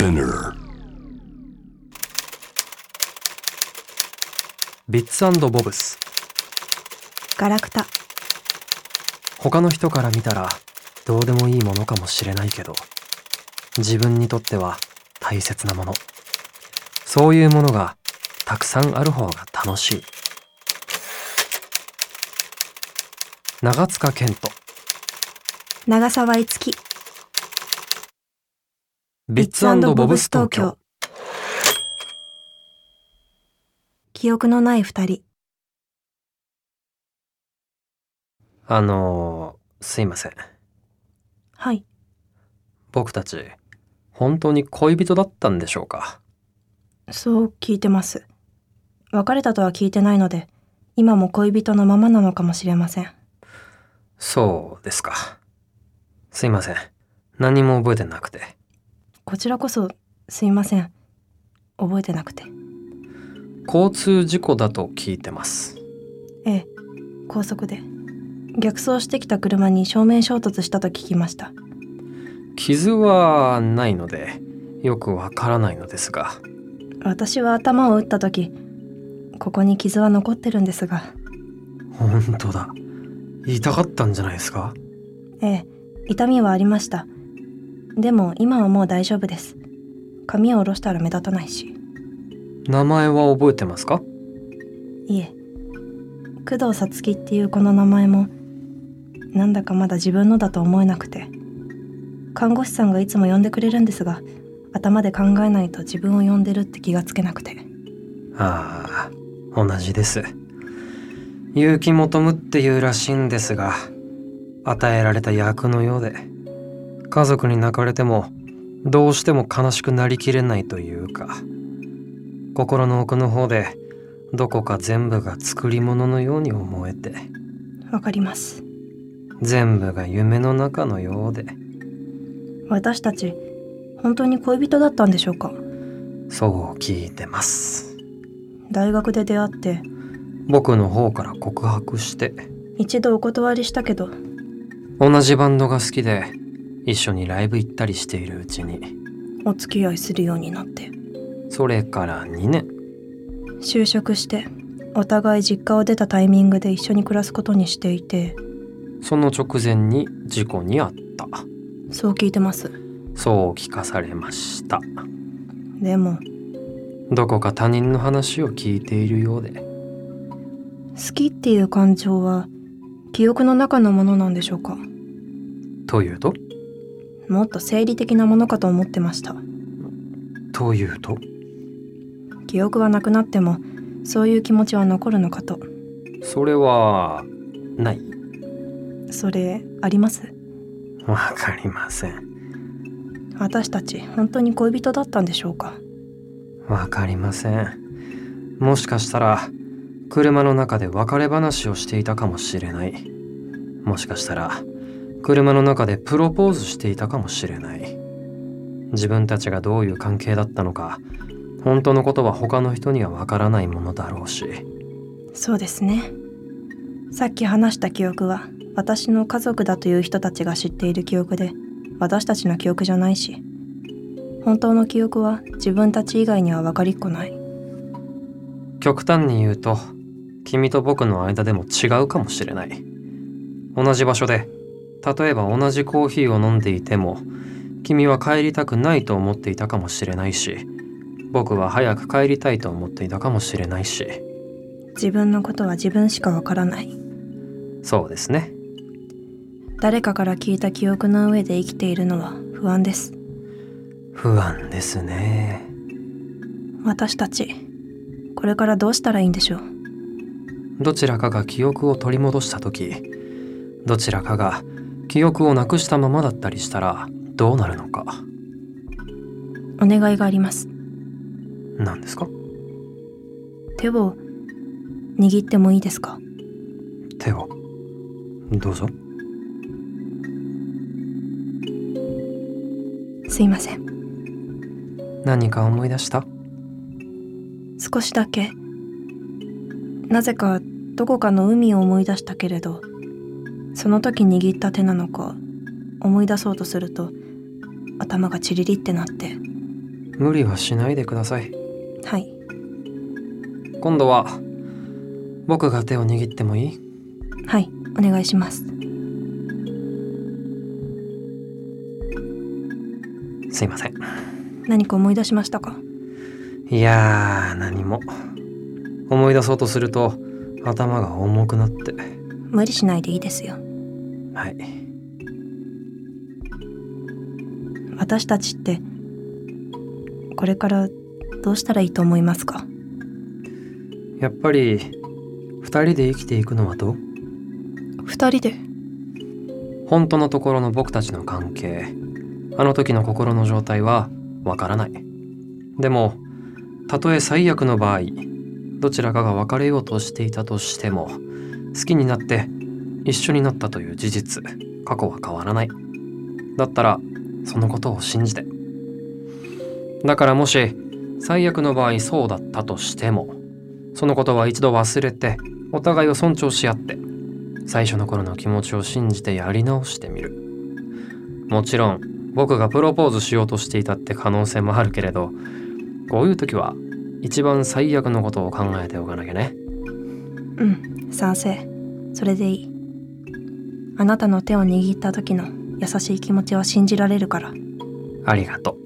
Spinner. ビッツボブスガラクタ。他の人から見たらどうでもいいものかもしれないけど自分にとっては大切なもの。そういうものがたくさんある方が楽しい。長塚健人。長沢いつきビッツボブス東京記憶のない二人。あのーすいません。はい。僕たち本当に恋人だったんでしょうか？そう聞いてます。別れたとは聞いてないので今も恋人のままなのかもしれません。そうですか。すいません。何も覚えてなくてこちらこそすいません。覚えてなくて。交通事故だと聞いてます。ええ高速で。逆走してきた車に正面衝突したと聞きました。傷はないのでよくわからないのですが。私は頭を打った時ここに傷は残ってるんですが。本当だ。痛かったんじゃないですか？ええ痛みはありましたでも今はもう大丈夫です。髪を下ろしたら目立たないし。名前は覚えてますか？いえ。工藤さつきっていうこの名前もなんだかまだ自分のだと思えなくて。看護師さんがいつも呼んでくれるんですが頭で考えないと自分を呼んでるって気がつけなくて。ああ同じです。結城求むっていうらしいんですが与えられた役のようで家族に泣かれてもどうしても悲しくなりきれないというか心の奥の方でどこか全部が作り物のように思えてわかります。全部が夢の中のようで。私たち本当に恋人だったんでしょうか？そう聞いてます。大学で出会って僕の方から告白して一度お断りしたけど。同じバンドが好きで一緒にライブ行ったりしているうちに。お付き合いするようになって。それから2年。就職してお互い実家を出たタイミングで一緒に暮らすことにしていて。その直前に事故に遭った。そう聞いてます。そう聞かされました。でもどこか他人の話を聞いているようで。好きっていう感情は記憶の中のものなんでしょうか？というと？もっと生理的なものかと思ってました。というと？記憶はなくなってもそういう気持ちは残るのかと。それはない？それあります？わかりません。私たち本当に恋人だったんでしょうか？わかりません。もしかしたら車の中で別れ話をしていたかもしれない。もしかしたら車の中でプロポーズしていたかもしれない。自分たちがどういう関係だったのか本当のことは他の人にはわからないものだろうし。そうですね。さっき話した記憶は私の家族だという人たちが知っている記憶で私たちの記憶じゃないし。本当の記憶は自分たち以外には分かりっこない。極端に言うと君と僕の間でも違うかもしれない。同じ場所で例えば同じコーヒーを飲んでいても君は帰りたくないと思っていたかもしれないし僕は早く帰りたいと思っていたかもしれないし。自分のことは自分しかわからない。そうですね。誰かから聞いた記憶の上で生きているのは不安です。不安ですね。私たちこれからどうしたらいいんでしょう？どちらかが記憶を取り戻した時どちらかが記憶をなくしたままだったりしたらどうなるのか。お願いがあります。何ですか？手を握ってもいいですか？手を。どうぞ。すいません。何か思い出した？少しだけ。なぜかどこかの海を思い出したけれどその時握った手なのか思い出そうとすると頭がチリリってなって。無理はしないでください。はい。今度は僕が手を握ってもいい？はいお願いします。すいません。何か思い出しましたか？いやー何も。思い出そうとすると頭が重くなって無理しないでいいですよ。はい。私たちってこれからどうしたらいいと思いますか？やっぱり二人で生きていくのはどう？二人で？本当のところの僕たちの関係あの時の心の状態はわからない。でもたとえ最悪の場合どちらかが別れようとしていたとしても好きになって一緒になったという事実過去は変わらない。だったらそのことを信じて。だからもし最悪の場合そうだったとしてもそのことは一度忘れてお互いを尊重し合って最初の頃の気持ちを信じてやり直してみる。もちろん僕がプロポーズしようとしていたって可能性もあるけれどこういう時は一番最悪のことを考えておかなきゃね。うん。賛成。それでいい。あなたの手を握った時の優しい気持ちは信じられるから。ありがと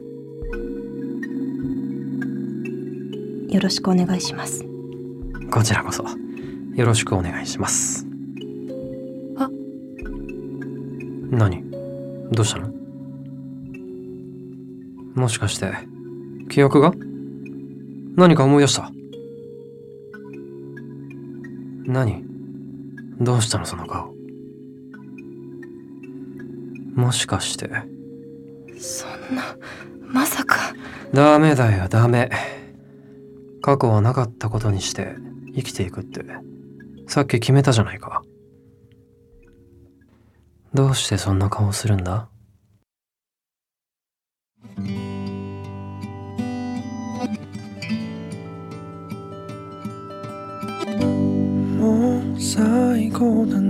よろしくお願いします。うこちらこそ。よろしくお願いします。あ。何？どうしたの？もしかして記憶が？何か思い出した？何？どうしたのその顔？もしかして。そんなまさか。ダメだよダメ。過去はなかったことにして生きていくって。さっき決めたじゃないか。どうしてそんな顔するんだ？もう最高だ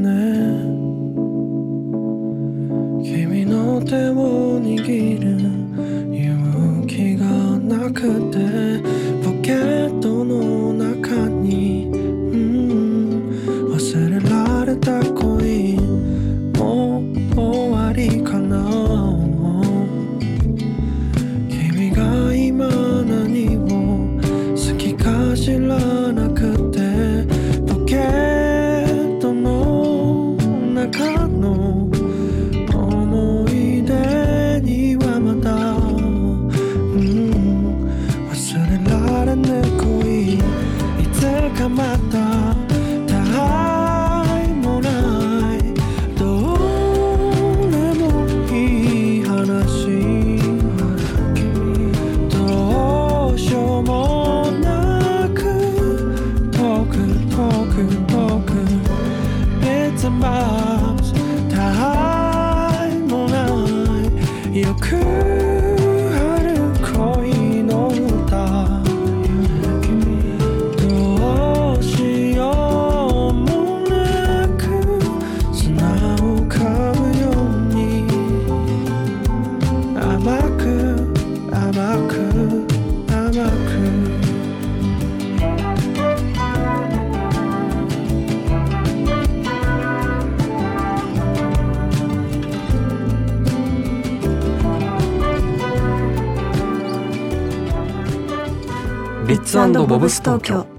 スボブス東京。